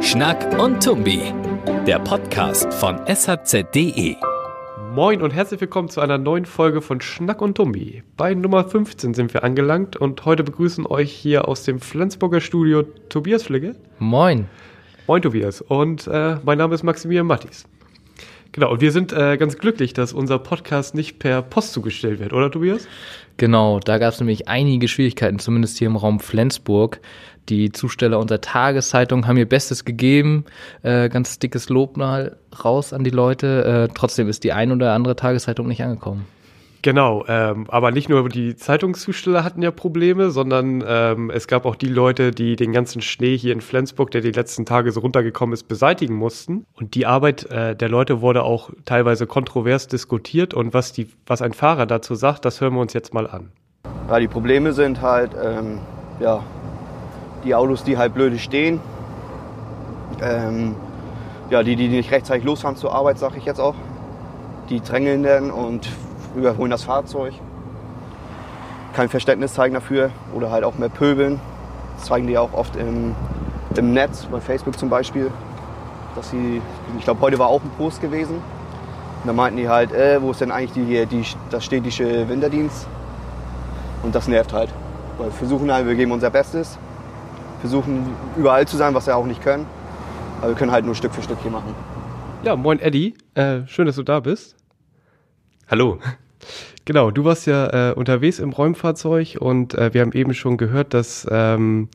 Schnack und Tumbi, der Podcast von shz.de. Moin und herzlich willkommen zu einer neuen Folge von Schnack und Tumbi. Bei Nummer 15 sind wir angelangt und heute begrüßen euch hier aus dem Flensburger Studio Tobias Fligge. Moin. Moin Tobias und äh, mein Name ist Maximilian Mattis. Genau, und wir sind äh, ganz glücklich, dass unser Podcast nicht per Post zugestellt wird, oder Tobias? Genau, da gab es nämlich einige Schwierigkeiten, zumindest hier im Raum Flensburg. Die Zusteller unserer Tageszeitung haben ihr Bestes gegeben. Äh, ganz dickes Lob mal raus an die Leute. Äh, trotzdem ist die ein oder andere Tageszeitung nicht angekommen. Genau, ähm, aber nicht nur die Zeitungszusteller hatten ja Probleme, sondern ähm, es gab auch die Leute, die den ganzen Schnee hier in Flensburg, der die letzten Tage so runtergekommen ist, beseitigen mussten. Und die Arbeit äh, der Leute wurde auch teilweise kontrovers diskutiert. Und was, die, was ein Fahrer dazu sagt, das hören wir uns jetzt mal an. Ja, die Probleme sind halt, ähm, ja, die Autos, die halt blöde stehen. Ähm, ja, die, die nicht rechtzeitig losfahren zur Arbeit, sag ich jetzt auch. Die drängeln dann und überholen das Fahrzeug. Kein Verständnis zeigen dafür oder halt auch mehr pöbeln. Das zeigen die auch oft im, im Netz, bei Facebook zum Beispiel. Dass sie, ich glaube, heute war auch ein Post gewesen. Und da meinten die halt, äh, wo ist denn eigentlich die, die, das städtische Winterdienst? Und das nervt halt. Weil wir versuchen halt, wir geben unser Bestes. Versuchen überall zu sein, was wir auch nicht können. Aber wir können halt nur Stück für Stück hier machen. Ja, moin Eddie, äh, schön, dass du da bist. Hallo. Genau, du warst ja äh, unterwegs im Räumfahrzeug und äh, wir haben eben schon gehört, dass ähm,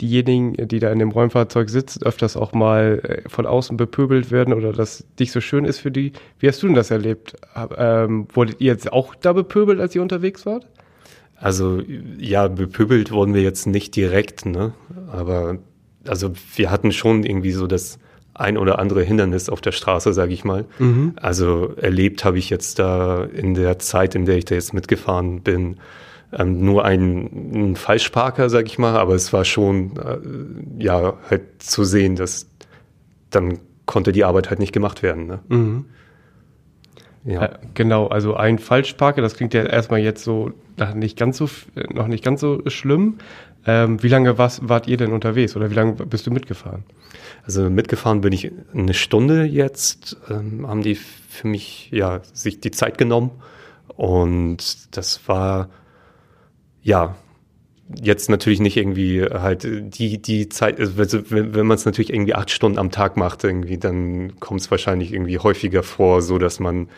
diejenigen, die da in dem Räumfahrzeug sitzen, öfters auch mal äh, von außen bepöbelt werden oder dass nicht so schön ist für die. Wie hast du denn das erlebt? Ähm, wurdet ihr jetzt auch da bepöbelt, als ihr unterwegs wart? Also ja, bepöbelt wurden wir jetzt nicht direkt, ne? Aber also wir hatten schon irgendwie so das ein oder andere Hindernis auf der Straße, sage ich mal. Mhm. Also erlebt habe ich jetzt da in der Zeit, in der ich da jetzt mitgefahren bin, ähm, nur einen, ein Falschparker, sage ich mal, aber es war schon äh, ja halt zu sehen, dass dann konnte die Arbeit halt nicht gemacht werden. Ne? Mhm. Ja. Äh, genau, also ein Falschparker, das klingt ja erstmal jetzt so nicht ganz so noch nicht ganz so schlimm. Ähm, wie lange warst, wart ihr denn unterwegs oder wie lange bist du mitgefahren? Also mitgefahren bin ich eine Stunde jetzt, ähm, haben die für mich ja sich die Zeit genommen und das war ja jetzt natürlich nicht irgendwie halt die die Zeit, also wenn, wenn man es natürlich irgendwie acht Stunden am Tag macht irgendwie, dann kommt es wahrscheinlich irgendwie häufiger vor, so dass man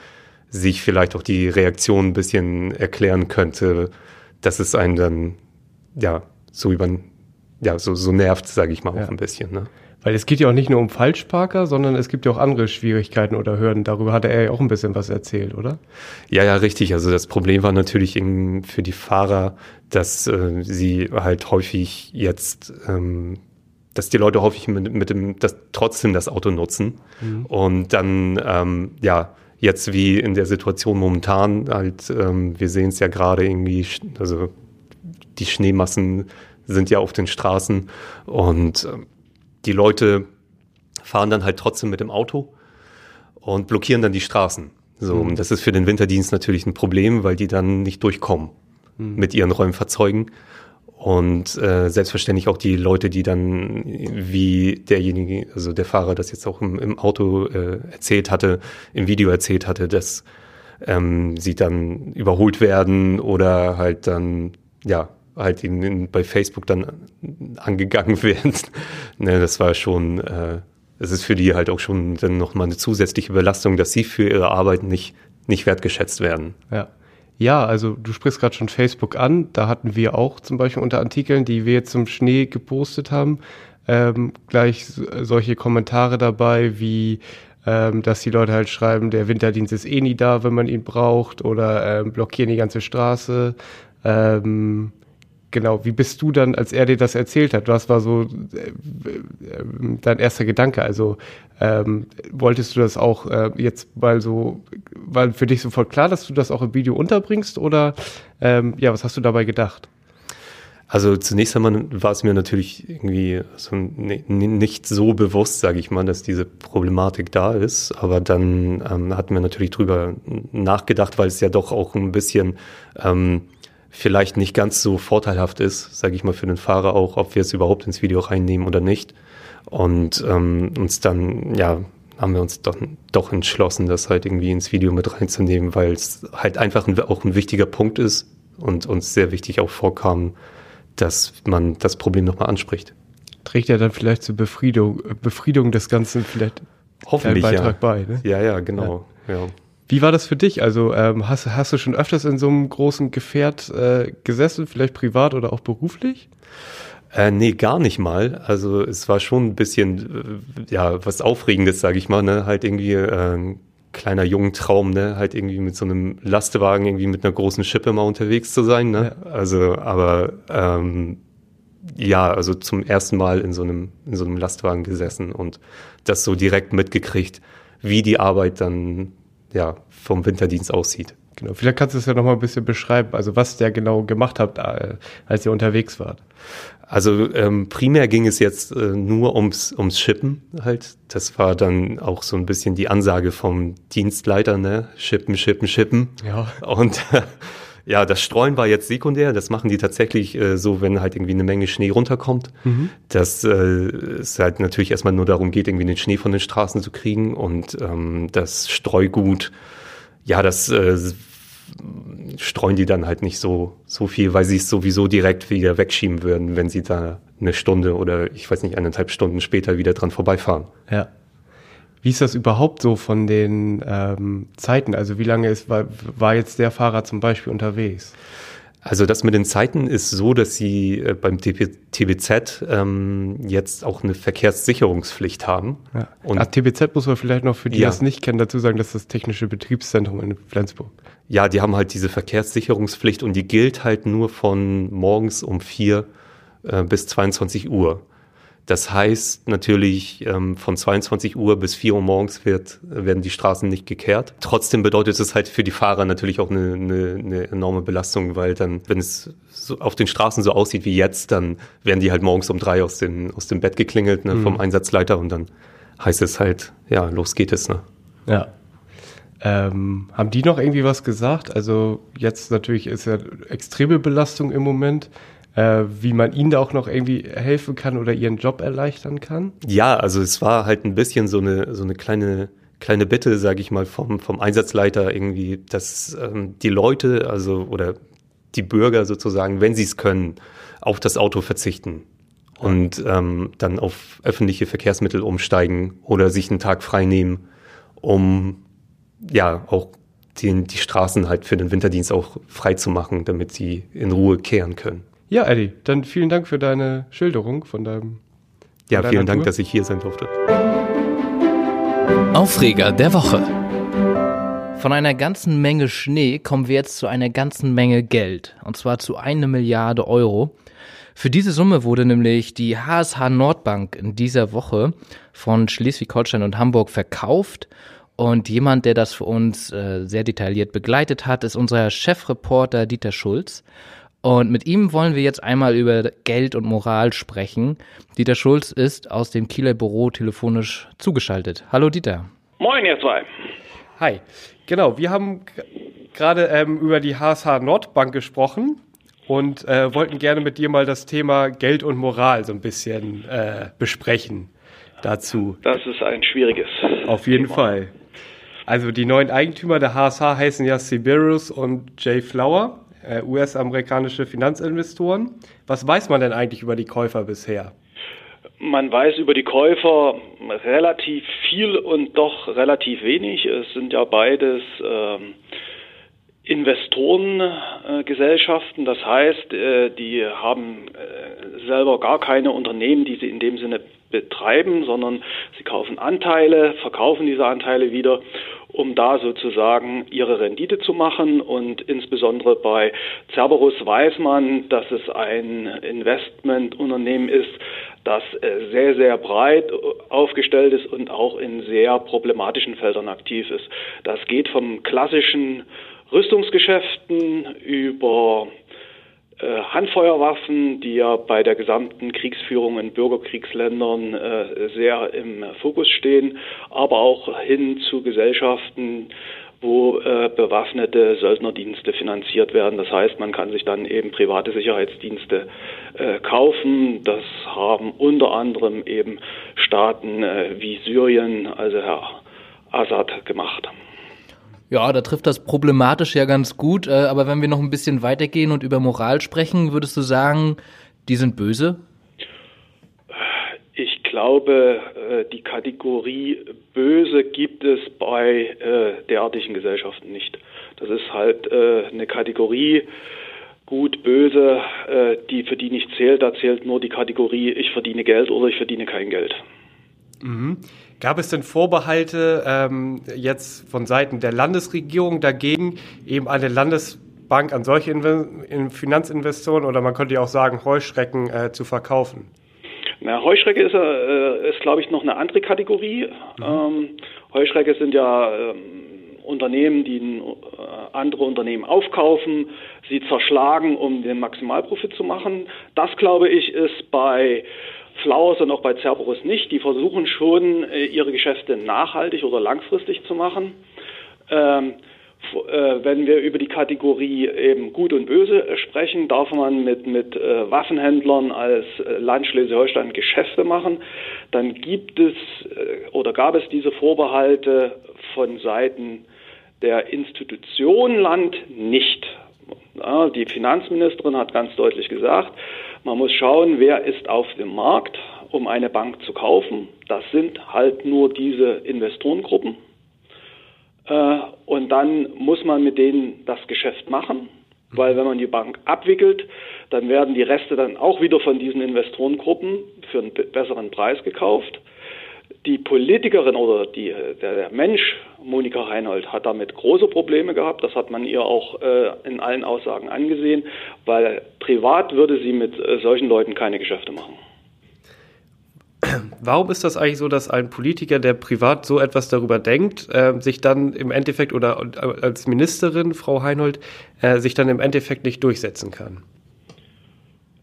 sich vielleicht auch die Reaktion ein bisschen erklären könnte, dass es einen dann ja so über ja so so nervt, sage ich mal ja. auch ein bisschen. Ne? Weil es geht ja auch nicht nur um Falschparker, sondern es gibt ja auch andere Schwierigkeiten oder Hürden. Darüber hatte er ja auch ein bisschen was erzählt, oder? Ja, ja, richtig. Also das Problem war natürlich für die Fahrer, dass äh, sie halt häufig jetzt, ähm, dass die Leute häufig mit, mit dem, das, trotzdem das Auto nutzen. Mhm. Und dann, ähm, ja, jetzt wie in der Situation momentan, halt, ähm, wir sehen es ja gerade irgendwie, also die Schneemassen sind ja auf den Straßen und ähm, die Leute fahren dann halt trotzdem mit dem Auto und blockieren dann die Straßen. So, mhm. das ist für den Winterdienst natürlich ein Problem, weil die dann nicht durchkommen mhm. mit ihren Räumfahrzeugen. Und äh, selbstverständlich auch die Leute, die dann, wie derjenige, also der Fahrer das jetzt auch im, im Auto äh, erzählt hatte, im Video erzählt hatte, dass ähm, sie dann überholt werden oder halt dann, ja, halt in, in, bei Facebook dann angegangen werden. ne, das war schon, äh, es ist für die halt auch schon dann nochmal eine zusätzliche Belastung, dass sie für ihre Arbeit nicht, nicht wertgeschätzt werden. Ja. Ja, also du sprichst gerade schon Facebook an. Da hatten wir auch zum Beispiel unter Artikeln, die wir zum Schnee gepostet haben, ähm, gleich solche Kommentare dabei, wie ähm, dass die Leute halt schreiben, der Winterdienst ist eh nie da, wenn man ihn braucht, oder ähm, blockieren die ganze Straße. Ähm, genau, wie bist du dann, als er dir das erzählt hat? Was war so äh, äh, dein erster Gedanke? Also ähm, wolltest du das auch äh, jetzt mal so, war für dich sofort klar, dass du das auch im Video unterbringst oder ähm, ja, was hast du dabei gedacht? Also zunächst einmal war es mir natürlich irgendwie so nicht so bewusst, sage ich mal, dass diese Problematik da ist. Aber dann ähm, hatten wir natürlich drüber nachgedacht, weil es ja doch auch ein bisschen ähm, vielleicht nicht ganz so vorteilhaft ist, sage ich mal, für den Fahrer auch, ob wir es überhaupt ins Video reinnehmen oder nicht. Und ähm, uns dann, ja, haben wir uns dann doch entschlossen, das halt irgendwie ins Video mit reinzunehmen, weil es halt einfach ein, auch ein wichtiger Punkt ist und uns sehr wichtig auch vorkam, dass man das Problem nochmal anspricht. Trägt ja dann vielleicht zur Befriedung, Befriedung des Ganzen vielleicht Hoffentlich, einen Beitrag ja. bei. Ne? Ja, ja, genau. Ja. ja. Wie war das für dich? Also ähm, hast, hast du schon öfters in so einem großen Gefährt äh, gesessen, vielleicht privat oder auch beruflich? Äh, nee, gar nicht mal. Also es war schon ein bisschen, äh, ja, was Aufregendes, sage ich mal, ne? Halt irgendwie äh, kleiner jungen Traum, ne? Halt irgendwie mit so einem Lastwagen irgendwie mit einer großen Schippe mal unterwegs zu sein, ne? Ja. Also, aber ähm, ja, also zum ersten Mal in so einem in so einem Lastwagen gesessen und das so direkt mitgekriegt, wie die Arbeit dann ja vom Winterdienst aussieht. Genau, vielleicht kannst du es ja noch mal ein bisschen beschreiben, also was der genau gemacht habt, äh, als ihr unterwegs wart. Also ähm, primär ging es jetzt äh, nur ums, ums Shippen halt. Das war dann auch so ein bisschen die Ansage vom Dienstleiter, ne? Shippen, shippen, shippen. Ja. Und äh, ja, das Streuen war jetzt sekundär. Das machen die tatsächlich äh, so, wenn halt irgendwie eine Menge Schnee runterkommt. Mhm. Dass äh, es halt natürlich erstmal nur darum geht, irgendwie den Schnee von den Straßen zu kriegen. Und ähm, das Streugut, ja, das äh, streuen die dann halt nicht so, so viel, weil sie es sowieso direkt wieder wegschieben würden, wenn sie da eine Stunde oder ich weiß nicht, eineinhalb Stunden später wieder dran vorbeifahren. Ja. Wie ist das überhaupt so von den ähm, Zeiten? Also wie lange ist, war, war jetzt der Fahrer zum Beispiel unterwegs? Also das mit den Zeiten ist so, dass sie äh, beim TBZ ähm, jetzt auch eine Verkehrssicherungspflicht haben. Ja. Und Ach, TBZ muss man vielleicht noch für die, die ja. das nicht kennen, dazu sagen, das ist das technische Betriebszentrum in Flensburg. Ja, die haben halt diese Verkehrssicherungspflicht und die gilt halt nur von morgens um vier äh, bis 22 Uhr. Das heißt natürlich, ähm, von 22 Uhr bis 4 Uhr morgens wird, werden die Straßen nicht gekehrt. Trotzdem bedeutet es halt für die Fahrer natürlich auch eine, eine, eine enorme Belastung, weil dann, wenn es so auf den Straßen so aussieht wie jetzt, dann werden die halt morgens um drei aus, den, aus dem Bett geklingelt ne, mhm. vom Einsatzleiter und dann heißt es halt, ja, los geht es. Ne? Ja. Ähm, haben die noch irgendwie was gesagt? Also jetzt natürlich ist ja extreme Belastung im Moment äh, wie man ihnen da auch noch irgendwie helfen kann oder ihren Job erleichtern kann? Ja, also es war halt ein bisschen so eine, so eine kleine, kleine Bitte, sage ich mal, vom, vom Einsatzleiter irgendwie, dass ähm, die Leute, also oder die Bürger sozusagen, wenn sie es können, auf das Auto verzichten und ähm, dann auf öffentliche Verkehrsmittel umsteigen oder sich einen Tag frei nehmen, um ja auch den, die Straßen halt für den Winterdienst auch frei zu machen, damit sie in Ruhe kehren können. Ja, Eddie, dann vielen Dank für deine Schilderung von deinem. Ja, vielen Dank, dass ich hier sein durfte. Aufreger der Woche. Von einer ganzen Menge Schnee kommen wir jetzt zu einer ganzen Menge Geld. Und zwar zu einer Milliarde Euro. Für diese Summe wurde nämlich die HSH Nordbank in dieser Woche von Schleswig-Holstein und Hamburg verkauft. Und jemand, der das für uns äh, sehr detailliert begleitet hat, ist unser Chefreporter Dieter Schulz. Und mit ihm wollen wir jetzt einmal über Geld und Moral sprechen. Dieter Schulz ist aus dem Kieler Büro telefonisch zugeschaltet. Hallo Dieter. Moin, ihr zwei. Hi. Genau, wir haben gerade ähm, über die HSH Nordbank gesprochen und äh, wollten gerne mit dir mal das Thema Geld und Moral so ein bisschen äh, besprechen dazu. Das ist ein schwieriges. Auf jeden Thema. Fall. Also die neuen Eigentümer der HSH heißen ja Sibirus und Jay Flower äh, US-amerikanische Finanzinvestoren. Was weiß man denn eigentlich über die Käufer bisher? Man weiß über die Käufer relativ viel und doch relativ wenig. Es sind ja beides ähm, Investorengesellschaften. Äh, das heißt, äh, die haben äh, selber gar keine Unternehmen, die sie in dem Sinne betreiben, sondern sie kaufen Anteile, verkaufen diese Anteile wieder um da sozusagen ihre Rendite zu machen. Und insbesondere bei Cerberus weiß man, dass es ein Investmentunternehmen ist, das äh, sehr, sehr breit aufgestellt ist und auch in sehr problematischen Feldern aktiv ist. Das geht vom klassischen Rüstungsgeschäften über Handfeuerwaffen, die ja bei der gesamten Kriegsführung in Bürgerkriegsländern äh, sehr im Fokus stehen, aber auch hin zu Gesellschaften, wo äh, bewaffnete Söldnerdienste finanziert werden. Das heißt, man kann sich dann eben private Sicherheitsdienste äh, kaufen. Das haben unter anderem eben Staaten äh, wie Syrien, also Herr Assad, gemacht. Ja, da trifft das problematisch ja ganz gut. Äh, aber wenn wir noch ein bisschen weitergehen und über Moral sprechen, würdest du sagen, die sind böse? Ich glaube, äh, die Kategorie böse gibt es bei äh, derartigen Gesellschaften nicht. Das ist halt eine Kategorie, gut, böse, die für die nicht zählt. Da zählt nur die Kategorie, ich verdiene Geld oder ich verdiene kein Geld. Mhm. Gab es denn Vorbehalte ähm, jetzt von Seiten der Landesregierung dagegen, eben eine Landesbank an solche Inve Finanzinvestoren oder man könnte ja auch sagen, Heuschrecken äh, zu verkaufen? Na, Heuschrecke ist, äh, ist glaube ich, noch eine andere Kategorie. Mhm. Ähm, Heuschrecke sind ja ähm, Unternehmen, die äh, andere Unternehmen aufkaufen, sie zerschlagen, um den Maximalprofit zu machen. Das, glaube ich, ist bei Flowers und auch bei Cerberus nicht. Die versuchen schon, äh, ihre Geschäfte nachhaltig oder langfristig zu machen. Ähm, äh, wenn wir über die Kategorie eben Gut und Böse sprechen, darf man mit, mit äh, Waffenhändlern als Land Schleswig-Holstein Geschäfte machen. Dann gibt es oder gab es diese Vorbehalte von Seiten der Institution Land nicht. Die Finanzministerin hat ganz deutlich gesagt, man muss schauen, wer ist auf dem Markt, um eine Bank zu kaufen. Das sind halt nur diese Investorengruppen. Äh, und dann muss man mit denen das Geschäft machen, weil wenn man die Bank abwickelt, dann werden die Reste dann auch wieder von diesen Investorengruppen für einen besseren Preis gekauft die Politikerin oder die, der, der, Mensch, Monika Reinhold, hat damit große Probleme gehabt. Das hat man ihr auch äh, in allen Aussagen angesehen, weil privat würde sie mit äh, solchen Leuten keine Geschäfte machen. Warum ist das eigentlich so, dass ein Politiker, der privat so etwas darüber denkt, äh, sich dann im Endeffekt oder äh, als Ministerin, Frau Heinold, äh, sich dann im Endeffekt nicht durchsetzen kann?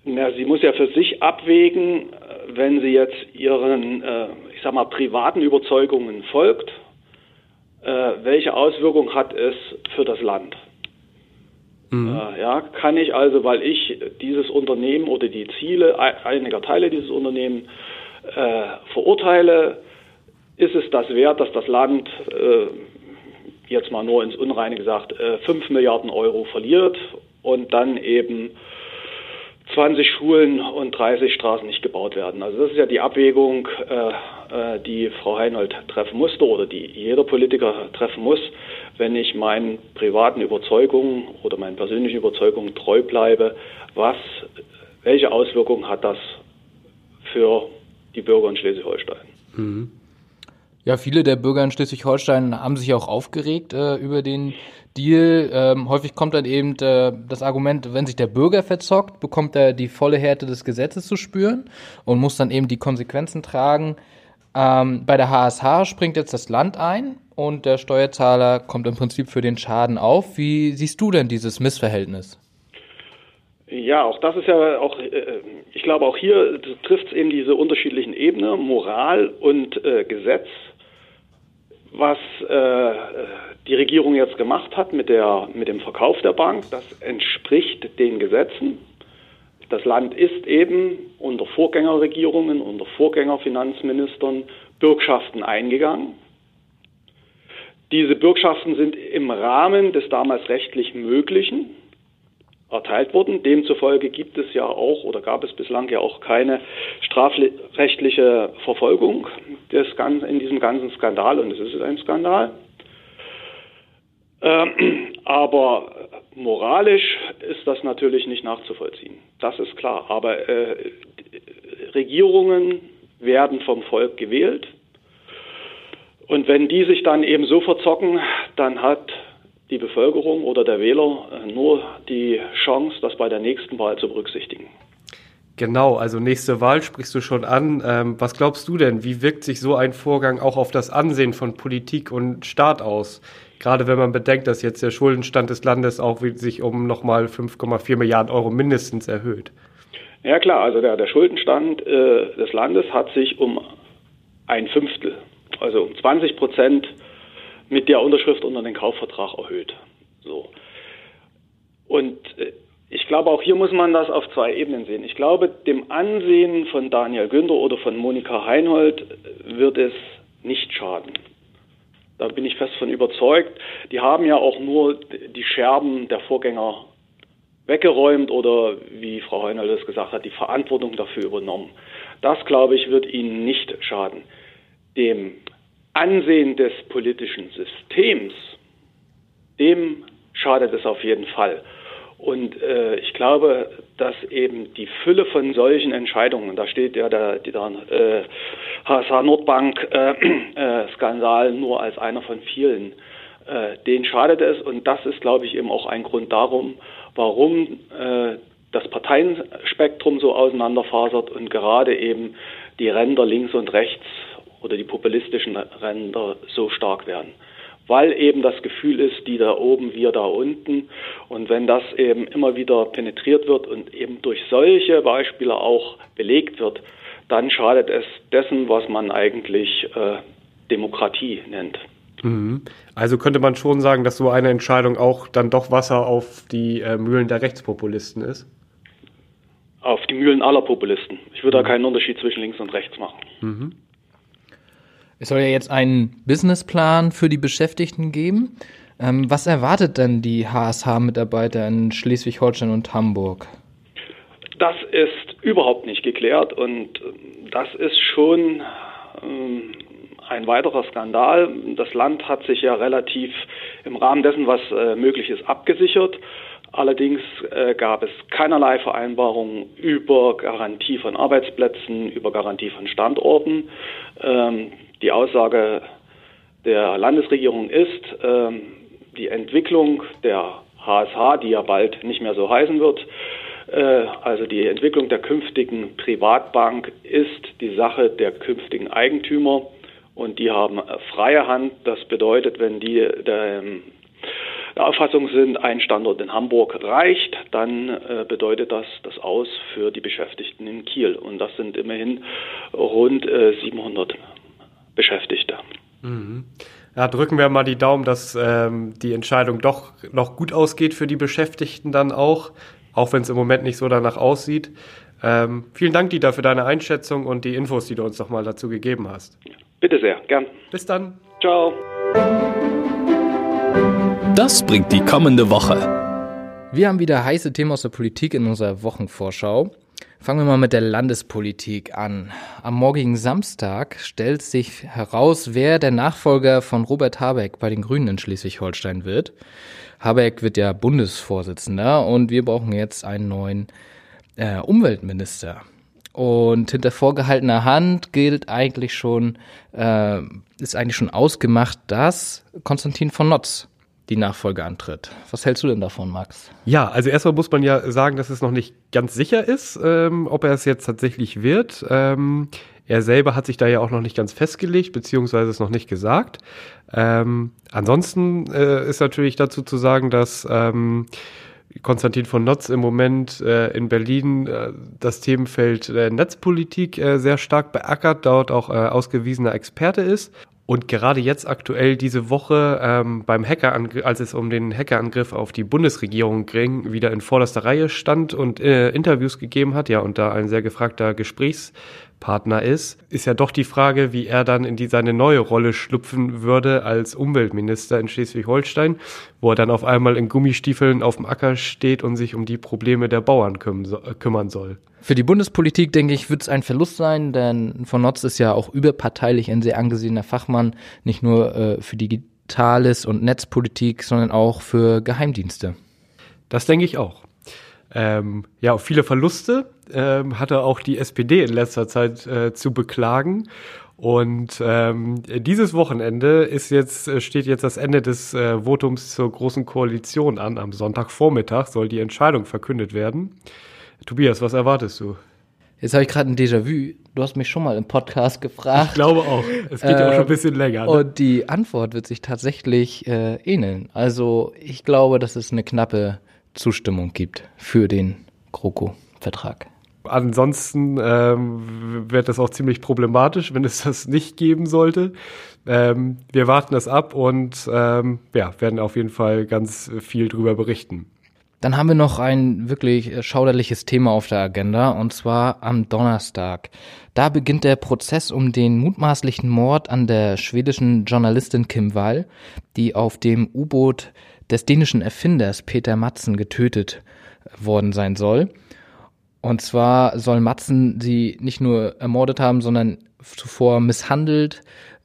Na, sie muss ja für sich abwägen, äh, wenn sie jetzt ihren äh, sag mal, privaten Überzeugungen folgt, äh, welche Auswirkung hat es für das Land? Mhm. Äh, ja, kann ich also, weil ich dieses Unternehmen oder die Ziele einiger Teile dieses Unternehmens äh, verurteile, ist es das wert, dass das Land äh, jetzt mal nur ins Unreine gesagt, 5 äh, Milliarden Euro verliert und dann eben 20 Schulen und 30 Straßen nicht gebaut werden. Also das ist ja die Abwägung, äh, die Frau Heinold treffen musste oder die jeder Politiker treffen muss, wenn ich meinen privaten Überzeugungen oder meinen persönlichen Überzeugungen treu bleibe, was, welche Auswirkungen hat das für die Bürger in Schleswig-Holstein? Mhm. Ja, viele der Bürger in Schleswig-Holstein haben sich auch aufgeregt äh, über den Deal. Ähm, häufig kommt dann eben äh, das Argument, wenn sich der Bürger verzockt, bekommt er die volle Härte des Gesetzes zu spüren und muss dann eben die Konsequenzen tragen. Ähm, bei der HSH springt jetzt das Land ein und der Steuerzahler kommt im Prinzip für den Schaden auf. Wie siehst du denn dieses Missverhältnis? Ja, auch das ist ja auch, äh, ich glaube auch hier trifft es eben diese unterschiedlichen Ebenen, Moral und äh, Gesetz was äh, die Regierung jetzt gemacht hat mit, der, mit dem Verkauf der Bank, das entspricht den Gesetzen. Das Land ist eben unter Vorgängerregierungen, unter Vorgängerfinanzministern Bürgschaften eingegangen. Diese Bürgschaften sind im Rahmen des damals rechtlich Möglichen erteilt wurden. Demzufolge gibt es ja auch oder gab es bislang ja auch keine strafrechtliche Verfolgung des, in diesem ganzen Skandal und es ist ein Skandal. Ähm, aber moralisch ist das natürlich nicht nachzuvollziehen. Das ist klar. Aber äh, Regierungen werden vom Volk gewählt. Und wenn die sich dann eben so verzocken, dann hat die Bevölkerung oder der Wähler äh, nur die Chance, das bei der nächsten Wahl zu berücksichtigen. Genau, also nächste Wahl sprichst du schon an. Ähm, was glaubst du denn, wie wirkt sich so ein Vorgang auch auf das Ansehen von Politik und Staat aus? Gerade wenn man bedenkt, dass jetzt der Schuldenstand des Landes auch sich um nochmal 5,4 Milliarden Euro mindestens erhöht. Ja klar, also der, der Schuldenstand äh, des Landes hat sich um ein Fünftel, also um 20 Prozent mit der Unterschrift unter den Kaufvertrag erhöht. So. Und äh, ich glaube, auch hier muss man das auf zwei Ebenen sehen. Ich glaube, dem Ansehen von Daniel Günther oder von Monika Heinhold wird es nicht schaden. Da bin ich fest von überzeugt. Die haben ja auch nur die Scherben der Vorgänger weggeräumt oder, wie Frau Heinhold es gesagt hat, die Verantwortung dafür übernommen. Das, glaube ich, wird ihnen nicht schaden. Dem Ansehen des politischen Systems, dem schadet es auf jeden Fall. Und äh, ich glaube, dass eben die Fülle von solchen Entscheidungen, da steht ja der, der äh, HSH Nordbank äh, äh, Skandal nur als einer von vielen, äh, denen schadet es. Und das ist, glaube ich, eben auch ein Grund darum, warum äh, das Parteienspektrum so auseinanderfasert und gerade eben die Ränder links und rechts oder die populistischen Ränder so stark werden weil eben das Gefühl ist, die da oben, wir da unten. Und wenn das eben immer wieder penetriert wird und eben durch solche Beispiele auch belegt wird, dann schadet es dessen, was man eigentlich äh, Demokratie nennt. Mhm. Also könnte man schon sagen, dass so eine Entscheidung auch dann doch Wasser auf die äh, Mühlen der Rechtspopulisten ist? Auf die Mühlen aller Populisten. Ich würde mhm. da keinen Unterschied zwischen links und rechts machen. Mhm. Es soll ja jetzt einen Businessplan für die Beschäftigten geben. Ähm, was erwartet denn die HSH-Mitarbeiter in Schleswig-Holstein und Hamburg? Das ist überhaupt nicht geklärt und das ist schon ähm, ein weiterer Skandal. Das Land hat sich ja relativ im Rahmen dessen, was äh, möglich ist, abgesichert. Allerdings äh, gab es keinerlei Vereinbarungen über Garantie von Arbeitsplätzen, über Garantie von Standorten. Ähm, die Aussage der Landesregierung ist, ähm, die Entwicklung der HSH, die ja bald nicht mehr so heißen wird, äh, also die Entwicklung der künftigen Privatbank ist die Sache der künftigen Eigentümer und die haben freie Hand. Das bedeutet, wenn die der, ähm, der Auffassung sind, ein Standort in Hamburg reicht, dann äh, bedeutet das das Aus für die Beschäftigten in Kiel. Und das sind immerhin rund äh, 700 Beschäftigte. Mhm. Ja, drücken wir mal die Daumen, dass ähm, die Entscheidung doch noch gut ausgeht für die Beschäftigten dann auch, auch wenn es im Moment nicht so danach aussieht. Ähm, vielen Dank, Dieter, für deine Einschätzung und die Infos, die du uns nochmal dazu gegeben hast. Bitte sehr, gern. Bis dann. Ciao. Das bringt die kommende Woche. Wir haben wieder heiße Themen aus der Politik in unserer Wochenvorschau. Fangen wir mal mit der Landespolitik an. Am morgigen Samstag stellt sich heraus, wer der Nachfolger von Robert Habeck bei den Grünen in Schleswig-Holstein wird. Habeck wird ja Bundesvorsitzender und wir brauchen jetzt einen neuen äh, Umweltminister. Und hinter vorgehaltener Hand gilt eigentlich schon, äh, ist eigentlich schon ausgemacht, dass Konstantin von Notz die Nachfolge antritt. Was hältst du denn davon, Max? Ja, also erstmal muss man ja sagen, dass es noch nicht ganz sicher ist, ähm, ob er es jetzt tatsächlich wird. Ähm, er selber hat sich da ja auch noch nicht ganz festgelegt, beziehungsweise es noch nicht gesagt. Ähm, ansonsten äh, ist natürlich dazu zu sagen, dass ähm, Konstantin von Notz im Moment äh, in Berlin äh, das Themenfeld äh, Netzpolitik äh, sehr stark beackert, dort auch äh, ausgewiesener Experte ist und gerade jetzt aktuell diese Woche ähm, beim Hackerangriff, als es um den Hackerangriff auf die Bundesregierung ging, wieder in vorderster Reihe stand und äh, Interviews gegeben hat, ja, und da ein sehr gefragter Gesprächspartner ist, ist ja doch die Frage, wie er dann in die, seine neue Rolle schlüpfen würde als Umweltminister in Schleswig-Holstein, wo er dann auf einmal in Gummistiefeln auf dem Acker steht und sich um die Probleme der Bauern kümmern soll. Für die Bundespolitik, denke ich, wird es ein Verlust sein, denn von Notz ist ja auch überparteilich ein sehr angesehener Fachmann, nicht nur äh, für Digitales und Netzpolitik, sondern auch für Geheimdienste. Das denke ich auch. Ähm, ja, viele Verluste ähm, hatte auch die SPD in letzter Zeit äh, zu beklagen. Und ähm, dieses Wochenende ist jetzt, äh, steht jetzt das Ende des äh, Votums zur Großen Koalition an. Am Sonntagvormittag soll die Entscheidung verkündet werden. Tobias, was erwartest du? Jetzt habe ich gerade ein Déjà-vu. Du hast mich schon mal im Podcast gefragt. Ich glaube auch. Es geht ja auch schon ein bisschen länger. Ne? Und die Antwort wird sich tatsächlich äh, ähneln. Also ich glaube, dass es eine knappe Zustimmung gibt für den GroKo-Vertrag. Ansonsten ähm, wird das auch ziemlich problematisch, wenn es das nicht geben sollte. Ähm, wir warten das ab und ähm, ja, werden auf jeden Fall ganz viel drüber berichten. Dann haben wir noch ein wirklich äh, schauderliches Thema auf der Agenda und zwar am Donnerstag. Da beginnt der Prozess um den mutmaßlichen Mord an der schwedischen Journalistin Kim Wall, die auf dem U-Boot des dänischen Erfinders Peter Matzen getötet worden sein soll. Und zwar soll Matzen sie nicht nur ermordet haben, sondern zuvor misshandelt,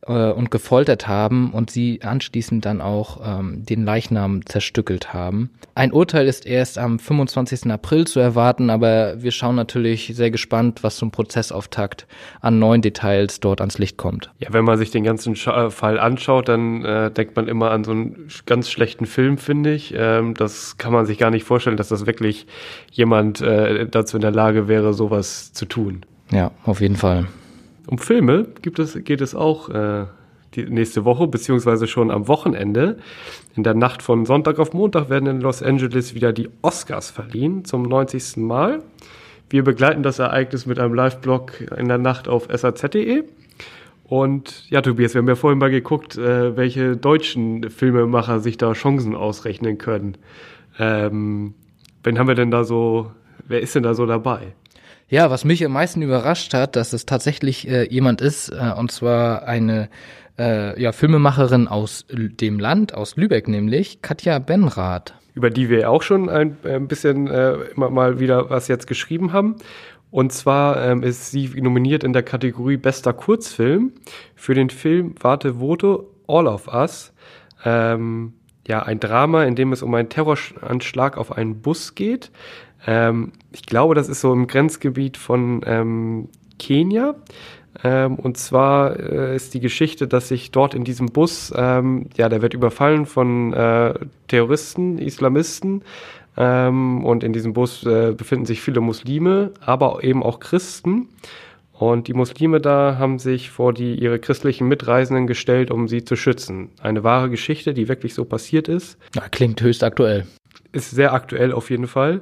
äh, und gefoltert haben und sie anschließend dann auch ähm, den Leichnam zerstückelt haben. Ein Urteil ist erst am 25. April zu erwarten, aber wir schauen natürlich sehr gespannt, was zum Prozessauftakt an neuen Details dort ans Licht kommt. Ja, wenn man sich den ganzen Scha äh, Fall anschaut, dann äh, denkt man immer an so einen ganz schlechten Film, finde ich. Ähm, das kann man sich gar nicht vorstellen, dass das wirklich jemand äh, dazu in der Lage wäre, sowas zu tun. Ja, auf jeden Fall. Um Filme gibt es, geht es auch äh, die nächste Woche, beziehungsweise schon am Wochenende. In der Nacht von Sonntag auf Montag werden in Los Angeles wieder die Oscars verliehen, zum 90. Mal. Wir begleiten das Ereignis mit einem Live-Blog in der Nacht auf saz.de. Und ja, Tobias, wir haben ja vorhin mal geguckt, äh, welche deutschen Filmemacher sich da Chancen ausrechnen können. Ähm, wen haben wir denn da so, wer ist denn da so dabei? Ja, was mich am meisten überrascht hat, dass es tatsächlich äh, jemand ist, äh, und zwar eine äh, ja, Filmemacherin aus dem Land, aus Lübeck nämlich, Katja Benrath. Über die wir auch schon ein, ein bisschen äh, immer mal wieder was jetzt geschrieben haben. Und zwar ähm, ist sie nominiert in der Kategorie Bester Kurzfilm für den Film Warte Voto All of Us. Ähm, ja, ein Drama, in dem es um einen Terroranschlag auf einen Bus geht. Ähm, ich glaube, das ist so im Grenzgebiet von ähm, Kenia. Ähm, und zwar äh, ist die Geschichte, dass sich dort in diesem Bus, ähm, ja, der wird überfallen von äh, Terroristen, Islamisten. Ähm, und in diesem Bus äh, befinden sich viele Muslime, aber eben auch Christen. Und die Muslime da haben sich vor die ihre christlichen Mitreisenden gestellt, um sie zu schützen. Eine wahre Geschichte, die wirklich so passiert ist. Ja, klingt höchst aktuell. Ist sehr aktuell auf jeden Fall.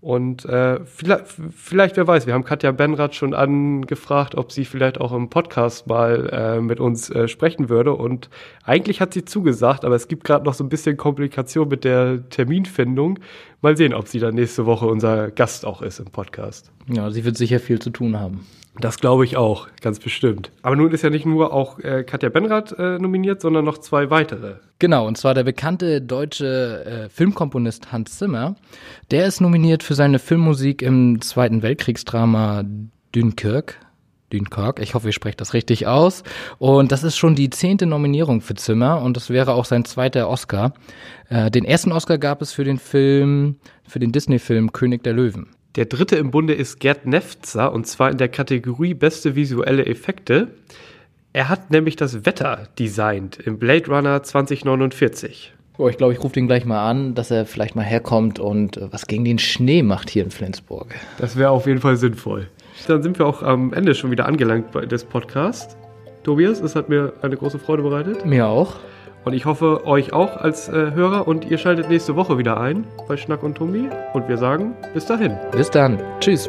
Und äh, vielleicht, vielleicht, wer weiß, wir haben Katja Benrath schon angefragt, ob sie vielleicht auch im Podcast mal äh, mit uns äh, sprechen würde. Und eigentlich hat sie zugesagt, aber es gibt gerade noch so ein bisschen Komplikation mit der Terminfindung. Mal sehen, ob sie dann nächste Woche unser Gast auch ist im Podcast. Ja, sie wird sicher viel zu tun haben. Das glaube ich auch, ganz bestimmt. Aber nun ist ja nicht nur auch äh, Katja Benrath äh, nominiert, sondern noch zwei weitere. Genau, und zwar der bekannte deutsche äh, Filmkomponist Hans Zimmer. Der ist nominiert für seine Filmmusik im Zweiten Weltkriegsdrama Dunkirk. Dunkirk, ich hoffe, ich spreche das richtig aus. Und das ist schon die zehnte Nominierung für Zimmer und das wäre auch sein zweiter Oscar. Äh, den ersten Oscar gab es für den Film, für den Disney-Film König der Löwen. Der dritte im Bunde ist Gerd Nefzer und zwar in der Kategorie Beste visuelle Effekte. Er hat nämlich das Wetter designt im Blade Runner 2049. Oh, ich glaube, ich rufe den gleich mal an, dass er vielleicht mal herkommt und äh, was gegen den Schnee macht hier in Flensburg. Das wäre auf jeden Fall sinnvoll. Dann sind wir auch am Ende schon wieder angelangt des Podcasts. Tobias, es hat mir eine große Freude bereitet. Mir auch. Und ich hoffe, euch auch als äh, Hörer. Und ihr schaltet nächste Woche wieder ein bei Schnack und Tommy. Und wir sagen bis dahin. Bis dann. Tschüss.